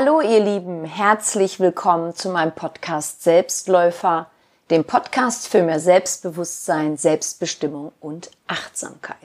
Hallo ihr Lieben, herzlich willkommen zu meinem Podcast Selbstläufer, dem Podcast für mehr Selbstbewusstsein, Selbstbestimmung und Achtsamkeit.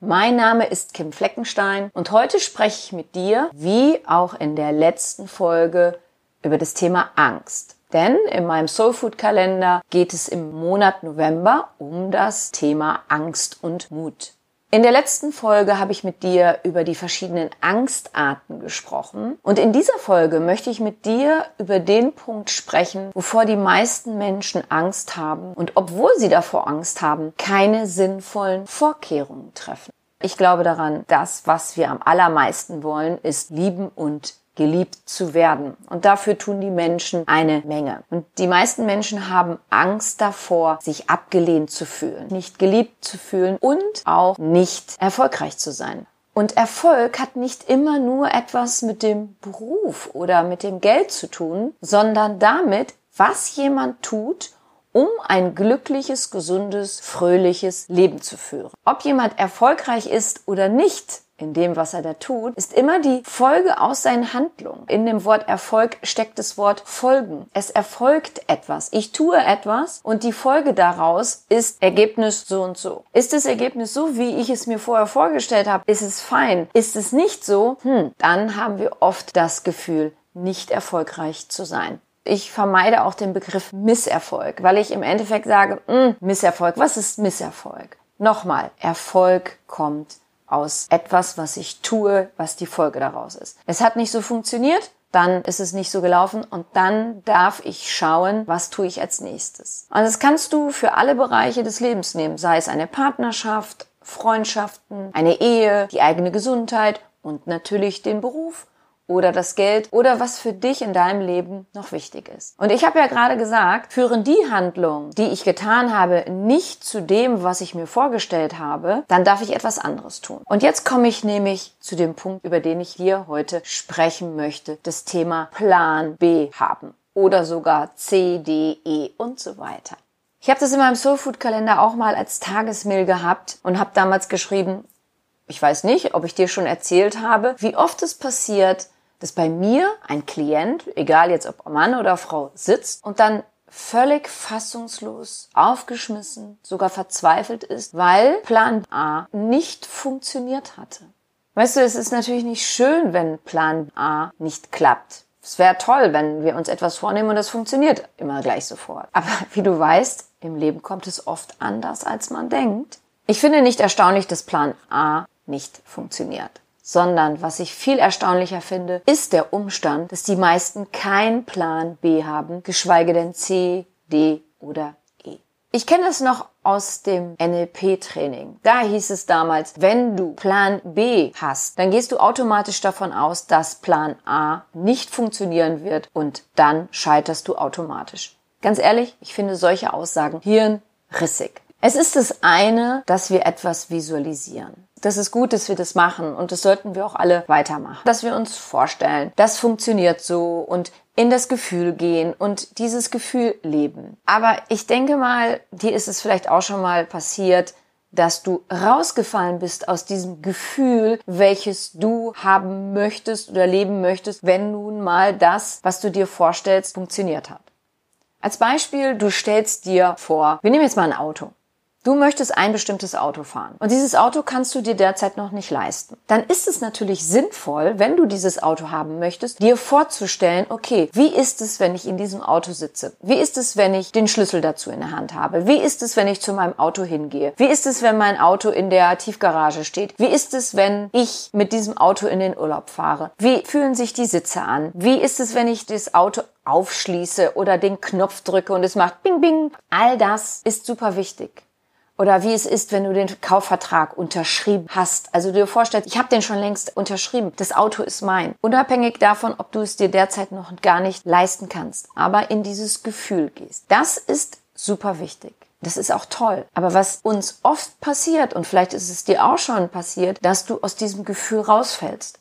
Mein Name ist Kim Fleckenstein und heute spreche ich mit dir, wie auch in der letzten Folge, über das Thema Angst. Denn in meinem Soulfood Kalender geht es im Monat November um das Thema Angst und Mut. In der letzten Folge habe ich mit dir über die verschiedenen Angstarten gesprochen. Und in dieser Folge möchte ich mit dir über den Punkt sprechen, wovor die meisten Menschen Angst haben und obwohl sie davor Angst haben, keine sinnvollen Vorkehrungen treffen. Ich glaube daran, das, was wir am allermeisten wollen, ist lieben und geliebt zu werden. Und dafür tun die Menschen eine Menge. Und die meisten Menschen haben Angst davor, sich abgelehnt zu fühlen, nicht geliebt zu fühlen und auch nicht erfolgreich zu sein. Und Erfolg hat nicht immer nur etwas mit dem Beruf oder mit dem Geld zu tun, sondern damit, was jemand tut, um ein glückliches, gesundes, fröhliches Leben zu führen. Ob jemand erfolgreich ist oder nicht, in dem, was er da tut, ist immer die Folge aus seinen Handlungen. In dem Wort Erfolg steckt das Wort folgen. Es erfolgt etwas. Ich tue etwas und die Folge daraus ist Ergebnis so und so. Ist das Ergebnis so, wie ich es mir vorher vorgestellt habe? Ist es fein? Ist es nicht so? Hm, dann haben wir oft das Gefühl, nicht erfolgreich zu sein. Ich vermeide auch den Begriff Misserfolg, weil ich im Endeffekt sage, hm, Misserfolg, was ist Misserfolg? Nochmal, Erfolg kommt aus etwas, was ich tue, was die Folge daraus ist. Es hat nicht so funktioniert, dann ist es nicht so gelaufen und dann darf ich schauen, was tue ich als nächstes. Und das kannst du für alle Bereiche des Lebens nehmen, sei es eine Partnerschaft, Freundschaften, eine Ehe, die eigene Gesundheit und natürlich den Beruf oder das Geld oder was für dich in deinem Leben noch wichtig ist. Und ich habe ja gerade gesagt, führen die Handlungen, die ich getan habe, nicht zu dem, was ich mir vorgestellt habe, dann darf ich etwas anderes tun. Und jetzt komme ich nämlich zu dem Punkt, über den ich hier heute sprechen möchte, das Thema Plan B haben oder sogar C, D, E und so weiter. Ich habe das in meinem Soulfood Kalender auch mal als Tagesmail gehabt und habe damals geschrieben, ich weiß nicht, ob ich dir schon erzählt habe, wie oft es passiert, dass bei mir ein Klient, egal jetzt ob Mann oder Frau, sitzt und dann völlig fassungslos, aufgeschmissen, sogar verzweifelt ist, weil Plan A nicht funktioniert hatte. Weißt du, es ist natürlich nicht schön, wenn Plan A nicht klappt. Es wäre toll, wenn wir uns etwas vornehmen und das funktioniert immer gleich sofort. Aber wie du weißt, im Leben kommt es oft anders, als man denkt. Ich finde nicht erstaunlich, dass Plan A nicht funktioniert sondern was ich viel erstaunlicher finde, ist der Umstand, dass die meisten keinen Plan B haben, geschweige denn C, D oder E. Ich kenne es noch aus dem NLP-Training. Da hieß es damals, wenn du Plan B hast, dann gehst du automatisch davon aus, dass Plan A nicht funktionieren wird und dann scheiterst du automatisch. Ganz ehrlich, ich finde solche Aussagen hirnrissig. Es ist das eine, dass wir etwas visualisieren. Das ist gut, dass wir das machen und das sollten wir auch alle weitermachen. Dass wir uns vorstellen, das funktioniert so und in das Gefühl gehen und dieses Gefühl leben. Aber ich denke mal, dir ist es vielleicht auch schon mal passiert, dass du rausgefallen bist aus diesem Gefühl, welches du haben möchtest oder leben möchtest, wenn nun mal das, was du dir vorstellst, funktioniert hat. Als Beispiel, du stellst dir vor, wir nehmen jetzt mal ein Auto. Du möchtest ein bestimmtes Auto fahren und dieses Auto kannst du dir derzeit noch nicht leisten. Dann ist es natürlich sinnvoll, wenn du dieses Auto haben möchtest, dir vorzustellen, okay, wie ist es, wenn ich in diesem Auto sitze? Wie ist es, wenn ich den Schlüssel dazu in der Hand habe? Wie ist es, wenn ich zu meinem Auto hingehe? Wie ist es, wenn mein Auto in der Tiefgarage steht? Wie ist es, wenn ich mit diesem Auto in den Urlaub fahre? Wie fühlen sich die Sitze an? Wie ist es, wenn ich das Auto aufschließe oder den Knopf drücke und es macht bing bing? All das ist super wichtig. Oder wie es ist, wenn du den Kaufvertrag unterschrieben hast. Also du dir vorstellst, ich habe den schon längst unterschrieben. Das Auto ist mein. Unabhängig davon, ob du es dir derzeit noch gar nicht leisten kannst. Aber in dieses Gefühl gehst. Das ist super wichtig. Das ist auch toll. Aber was uns oft passiert, und vielleicht ist es dir auch schon passiert, dass du aus diesem Gefühl rausfällst.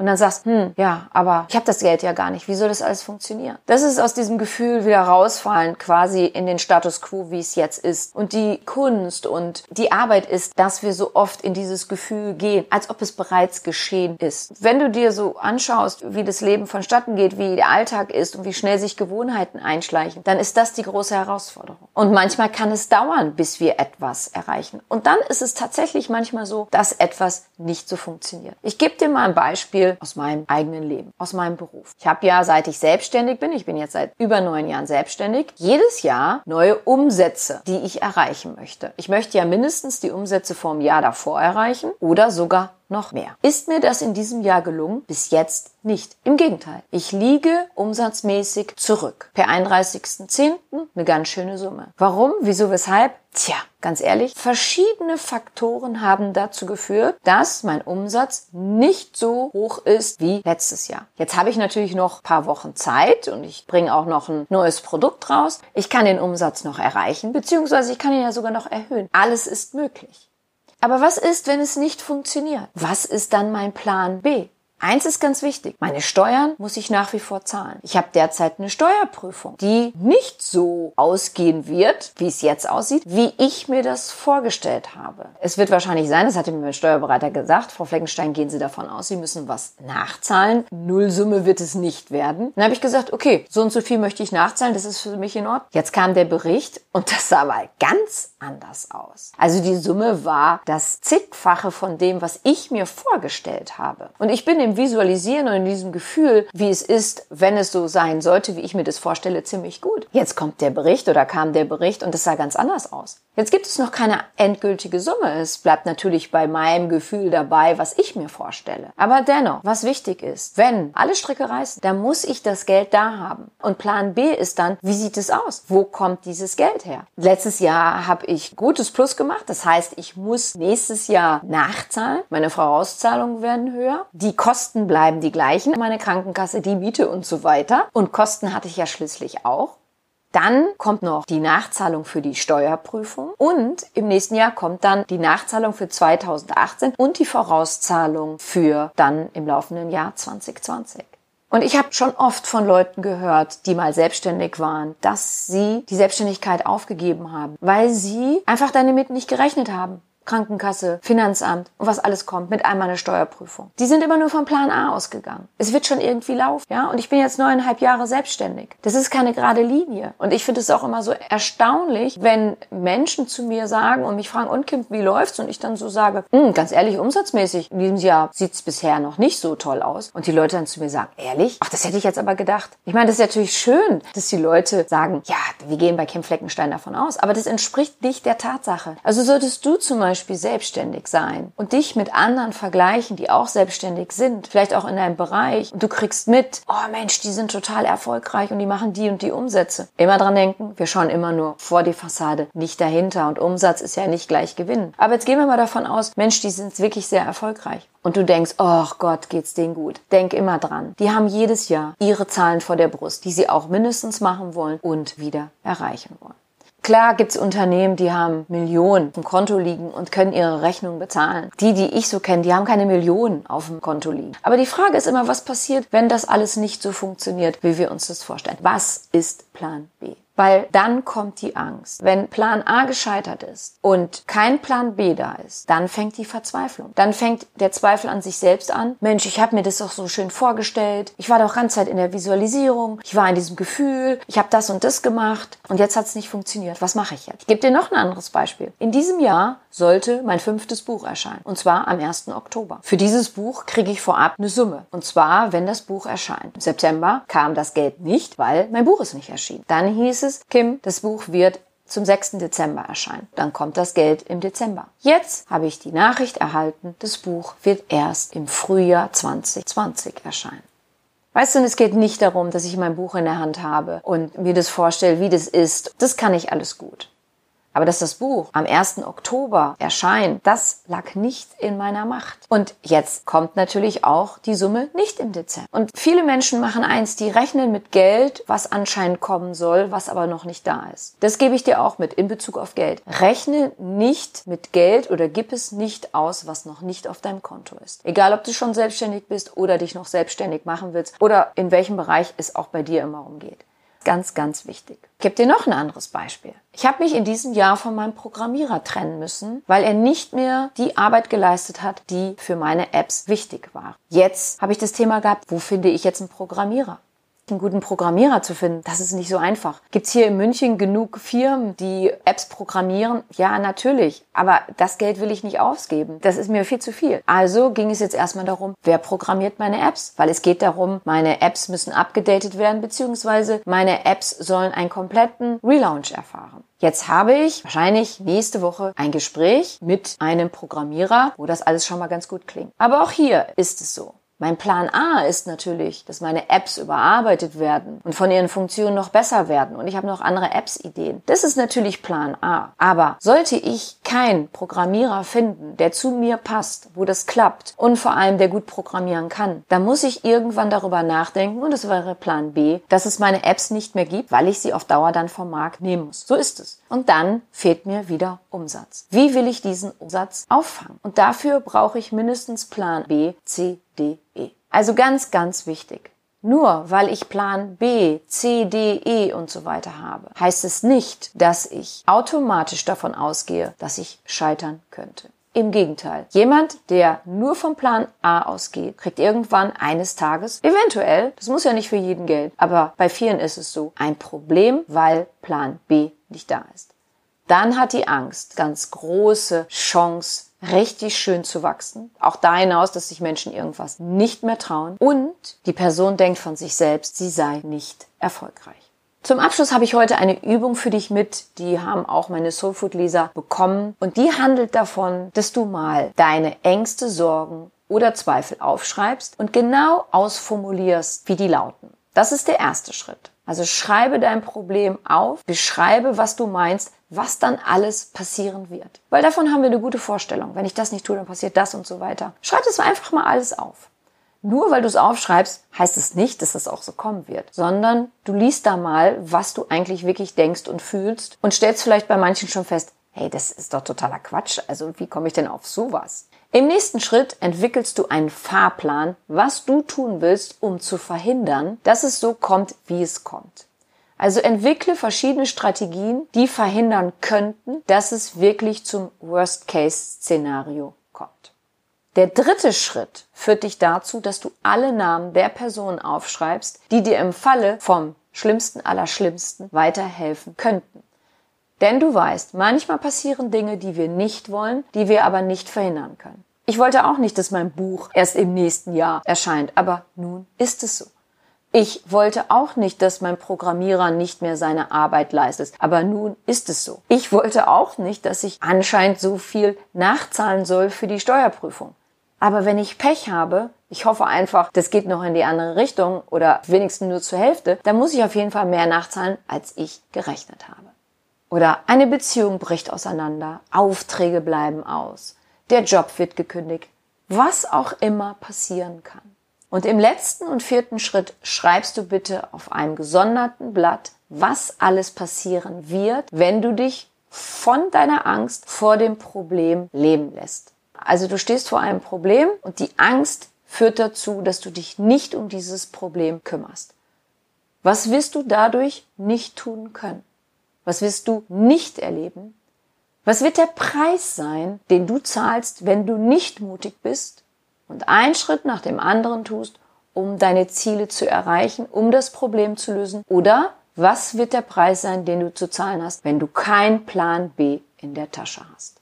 Und dann sagst, hm, ja, aber ich habe das Geld ja gar nicht. Wie soll das alles funktionieren? Das ist aus diesem Gefühl wieder rausfallen, quasi in den Status quo, wie es jetzt ist. Und die Kunst und die Arbeit ist, dass wir so oft in dieses Gefühl gehen, als ob es bereits geschehen ist. Wenn du dir so anschaust, wie das Leben vonstatten geht, wie der Alltag ist und wie schnell sich Gewohnheiten einschleichen, dann ist das die große Herausforderung. Und manchmal kann es dauern, bis wir etwas erreichen. Und dann ist es tatsächlich manchmal so, dass etwas nicht so funktioniert. Ich gebe dir mal ein Beispiel aus meinem eigenen Leben, aus meinem Beruf. Ich habe ja, seit ich selbstständig bin, ich bin jetzt seit über neun Jahren selbstständig, jedes Jahr neue Umsätze, die ich erreichen möchte. Ich möchte ja mindestens die Umsätze vom Jahr davor erreichen oder sogar noch mehr. Ist mir das in diesem Jahr gelungen? Bis jetzt nicht. Im Gegenteil. Ich liege umsatzmäßig zurück. Per 31.10. eine ganz schöne Summe. Warum? Wieso? Weshalb? Tja, ganz ehrlich, verschiedene Faktoren haben dazu geführt, dass mein Umsatz nicht so hoch ist wie letztes Jahr. Jetzt habe ich natürlich noch paar Wochen Zeit und ich bringe auch noch ein neues Produkt raus. Ich kann den Umsatz noch erreichen, beziehungsweise ich kann ihn ja sogar noch erhöhen. Alles ist möglich. Aber was ist, wenn es nicht funktioniert? Was ist dann mein Plan B? Eins ist ganz wichtig. Meine Steuern muss ich nach wie vor zahlen. Ich habe derzeit eine Steuerprüfung, die nicht so ausgehen wird, wie es jetzt aussieht, wie ich mir das vorgestellt habe. Es wird wahrscheinlich sein, das hatte mir mein Steuerberater gesagt, Frau Fleckenstein, gehen Sie davon aus, Sie müssen was nachzahlen. Nullsumme wird es nicht werden. Dann habe ich gesagt, okay, so und so viel möchte ich nachzahlen, das ist für mich in Ordnung. Jetzt kam der Bericht und das sah mal ganz anders aus. Also die Summe war das zigfache von dem, was ich mir vorgestellt habe. Und ich bin im dem Visualisieren und in diesem Gefühl, wie es ist, wenn es so sein sollte, wie ich mir das vorstelle, ziemlich gut. Jetzt kommt der Bericht oder kam der Bericht und es sah ganz anders aus. Jetzt gibt es noch keine endgültige Summe. Es bleibt natürlich bei meinem Gefühl dabei, was ich mir vorstelle. Aber dennoch, was wichtig ist, wenn alle Stricke reißen, dann muss ich das Geld da haben. Und Plan B ist dann, wie sieht es aus? Wo kommt dieses Geld her? Letztes Jahr habe ich gutes Plus gemacht. Das heißt, ich muss nächstes Jahr nachzahlen. Meine Vorauszahlungen werden höher. Die Kosten Kosten bleiben die gleichen. Meine Krankenkasse, die Miete und so weiter. Und Kosten hatte ich ja schließlich auch. Dann kommt noch die Nachzahlung für die Steuerprüfung und im nächsten Jahr kommt dann die Nachzahlung für 2018 und die Vorauszahlung für dann im laufenden Jahr 2020. Und ich habe schon oft von Leuten gehört, die mal selbstständig waren, dass sie die Selbstständigkeit aufgegeben haben, weil sie einfach damit nicht gerechnet haben. Krankenkasse, Finanzamt und was alles kommt, mit einmal eine Steuerprüfung. Die sind immer nur vom Plan A ausgegangen. Es wird schon irgendwie laufen, ja? Und ich bin jetzt neuneinhalb Jahre selbstständig. Das ist keine gerade Linie. Und ich finde es auch immer so erstaunlich, wenn Menschen zu mir sagen und mich fragen, und Kim, wie läuft's? Und ich dann so sage, hm, ganz ehrlich, umsatzmäßig, in diesem Jahr sieht's bisher noch nicht so toll aus. Und die Leute dann zu mir sagen, ehrlich? Ach, das hätte ich jetzt aber gedacht. Ich meine, das ist natürlich schön, dass die Leute sagen, ja, wir gehen bei Kim Fleckenstein davon aus. Aber das entspricht nicht der Tatsache. Also solltest du zum Beispiel Beispiel selbstständig sein und dich mit anderen vergleichen, die auch selbstständig sind, vielleicht auch in deinem Bereich und du kriegst mit, oh Mensch, die sind total erfolgreich und die machen die und die Umsätze. Immer dran denken, wir schauen immer nur vor die Fassade, nicht dahinter und Umsatz ist ja nicht gleich Gewinn. Aber jetzt gehen wir mal davon aus, Mensch, die sind wirklich sehr erfolgreich. Und du denkst, oh Gott, geht's denen gut. Denk immer dran. Die haben jedes Jahr ihre Zahlen vor der Brust, die sie auch mindestens machen wollen und wieder erreichen wollen. Klar gibt's Unternehmen, die haben Millionen im Konto liegen und können ihre Rechnung bezahlen. Die, die ich so kenne, die haben keine Millionen auf dem Konto liegen. Aber die Frage ist immer, was passiert, wenn das alles nicht so funktioniert, wie wir uns das vorstellen? Was ist Plan B? Weil dann kommt die Angst. Wenn Plan A gescheitert ist und kein Plan B da ist, dann fängt die Verzweiflung. Dann fängt der Zweifel an sich selbst an. Mensch, ich habe mir das doch so schön vorgestellt. Ich war doch ganz Zeit in der Visualisierung. Ich war in diesem Gefühl. Ich habe das und das gemacht und jetzt hat es nicht funktioniert. Was mache ich jetzt? Ich gebe dir noch ein anderes Beispiel. In diesem Jahr sollte mein fünftes Buch erscheinen. Und zwar am 1. Oktober. Für dieses Buch kriege ich vorab eine Summe. Und zwar, wenn das Buch erscheint. Im September kam das Geld nicht, weil mein Buch ist nicht erschienen. Dann hieß es, Kim, das Buch wird zum 6. Dezember erscheinen. Dann kommt das Geld im Dezember. Jetzt habe ich die Nachricht erhalten, das Buch wird erst im Frühjahr 2020 erscheinen. Weißt du, es geht nicht darum, dass ich mein Buch in der Hand habe und mir das vorstelle, wie das ist. Das kann ich alles gut. Aber dass das Buch am 1. Oktober erscheint, das lag nicht in meiner Macht. Und jetzt kommt natürlich auch die Summe nicht im Dezember. Und viele Menschen machen eins, die rechnen mit Geld, was anscheinend kommen soll, was aber noch nicht da ist. Das gebe ich dir auch mit in Bezug auf Geld. Rechne nicht mit Geld oder gib es nicht aus, was noch nicht auf deinem Konto ist. Egal, ob du schon selbstständig bist oder dich noch selbstständig machen willst oder in welchem Bereich es auch bei dir immer umgeht. Ganz, ganz wichtig. Ich gebe dir noch ein anderes Beispiel. Ich habe mich in diesem Jahr von meinem Programmierer trennen müssen, weil er nicht mehr die Arbeit geleistet hat, die für meine Apps wichtig war. Jetzt habe ich das Thema gehabt, wo finde ich jetzt einen Programmierer? Einen guten Programmierer zu finden, das ist nicht so einfach. Gibt's hier in München genug Firmen, die Apps programmieren? Ja, natürlich. Aber das Geld will ich nicht ausgeben. Das ist mir viel zu viel. Also ging es jetzt erstmal darum, wer programmiert meine Apps? Weil es geht darum, meine Apps müssen abgedatet werden, beziehungsweise meine Apps sollen einen kompletten Relaunch erfahren. Jetzt habe ich wahrscheinlich nächste Woche ein Gespräch mit einem Programmierer, wo das alles schon mal ganz gut klingt. Aber auch hier ist es so. Mein Plan A ist natürlich, dass meine Apps überarbeitet werden und von ihren Funktionen noch besser werden und ich habe noch andere Apps-Ideen. Das ist natürlich Plan A. Aber sollte ich keinen Programmierer finden, der zu mir passt, wo das klappt und vor allem der gut programmieren kann, dann muss ich irgendwann darüber nachdenken und das wäre Plan B, dass es meine Apps nicht mehr gibt, weil ich sie auf Dauer dann vom Markt nehmen muss. So ist es. Und dann fehlt mir wieder Umsatz. Wie will ich diesen Umsatz auffangen? Und dafür brauche ich mindestens Plan B, C, E. Also ganz, ganz wichtig. Nur weil ich Plan B, C, D, E und so weiter habe, heißt es nicht, dass ich automatisch davon ausgehe, dass ich scheitern könnte. Im Gegenteil, jemand, der nur vom Plan A ausgeht, kriegt irgendwann eines Tages, eventuell, das muss ja nicht für jeden Geld, aber bei vielen ist es so, ein Problem, weil Plan B nicht da ist. Dann hat die Angst ganz große Chance, richtig schön zu wachsen. Auch da hinaus, dass sich Menschen irgendwas nicht mehr trauen. Und die Person denkt von sich selbst, sie sei nicht erfolgreich. Zum Abschluss habe ich heute eine Übung für dich mit, die haben auch meine Soulfood-Leser bekommen. Und die handelt davon, dass du mal deine Ängste, Sorgen oder Zweifel aufschreibst und genau ausformulierst, wie die lauten. Das ist der erste Schritt. Also schreibe dein Problem auf, beschreibe, was du meinst, was dann alles passieren wird. Weil davon haben wir eine gute Vorstellung. Wenn ich das nicht tue, dann passiert das und so weiter. Schreib das einfach mal alles auf. Nur weil du es aufschreibst, heißt es nicht, dass es auch so kommen wird, sondern du liest da mal, was du eigentlich wirklich denkst und fühlst und stellst vielleicht bei manchen schon fest, hey, das ist doch totaler Quatsch. Also wie komme ich denn auf sowas? Im nächsten Schritt entwickelst du einen Fahrplan, was du tun willst, um zu verhindern, dass es so kommt, wie es kommt. Also entwickle verschiedene Strategien, die verhindern könnten, dass es wirklich zum Worst-Case-Szenario kommt. Der dritte Schritt führt dich dazu, dass du alle Namen der Personen aufschreibst, die dir im Falle vom schlimmsten aller Schlimmsten weiterhelfen könnten. Denn du weißt, manchmal passieren Dinge, die wir nicht wollen, die wir aber nicht verhindern können. Ich wollte auch nicht, dass mein Buch erst im nächsten Jahr erscheint, aber nun ist es so. Ich wollte auch nicht, dass mein Programmierer nicht mehr seine Arbeit leistet, aber nun ist es so. Ich wollte auch nicht, dass ich anscheinend so viel nachzahlen soll für die Steuerprüfung. Aber wenn ich Pech habe, ich hoffe einfach, das geht noch in die andere Richtung oder wenigstens nur zur Hälfte, dann muss ich auf jeden Fall mehr nachzahlen, als ich gerechnet habe. Oder eine Beziehung bricht auseinander, Aufträge bleiben aus, der Job wird gekündigt, was auch immer passieren kann. Und im letzten und vierten Schritt schreibst du bitte auf einem gesonderten Blatt, was alles passieren wird, wenn du dich von deiner Angst vor dem Problem leben lässt. Also du stehst vor einem Problem und die Angst führt dazu, dass du dich nicht um dieses Problem kümmerst. Was wirst du dadurch nicht tun können? Was wirst du nicht erleben? Was wird der Preis sein, den du zahlst, wenn du nicht mutig bist und einen Schritt nach dem anderen tust, um deine Ziele zu erreichen, um das Problem zu lösen? Oder was wird der Preis sein, den du zu zahlen hast, wenn du keinen Plan B in der Tasche hast?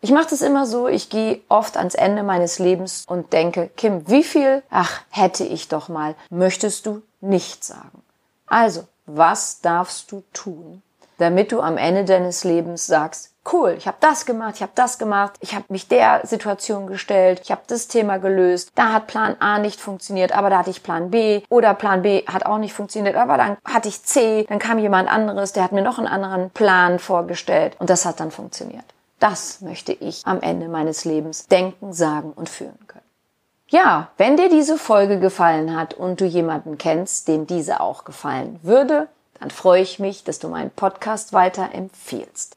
Ich mache das immer so, ich gehe oft ans Ende meines Lebens und denke, Kim, wie viel, ach, hätte ich doch mal, möchtest du nicht sagen. Also, was darfst du tun, damit du am Ende deines Lebens sagst, cool, ich habe das gemacht, ich habe das gemacht, ich habe mich der Situation gestellt, ich habe das Thema gelöst, da hat Plan A nicht funktioniert, aber da hatte ich Plan B oder Plan B hat auch nicht funktioniert, aber dann hatte ich C, dann kam jemand anderes, der hat mir noch einen anderen Plan vorgestellt und das hat dann funktioniert. Das möchte ich am Ende meines Lebens denken, sagen und führen können. Ja, wenn dir diese Folge gefallen hat und du jemanden kennst, dem diese auch gefallen würde, dann freue ich mich, dass du meinen Podcast weiter empfiehlst.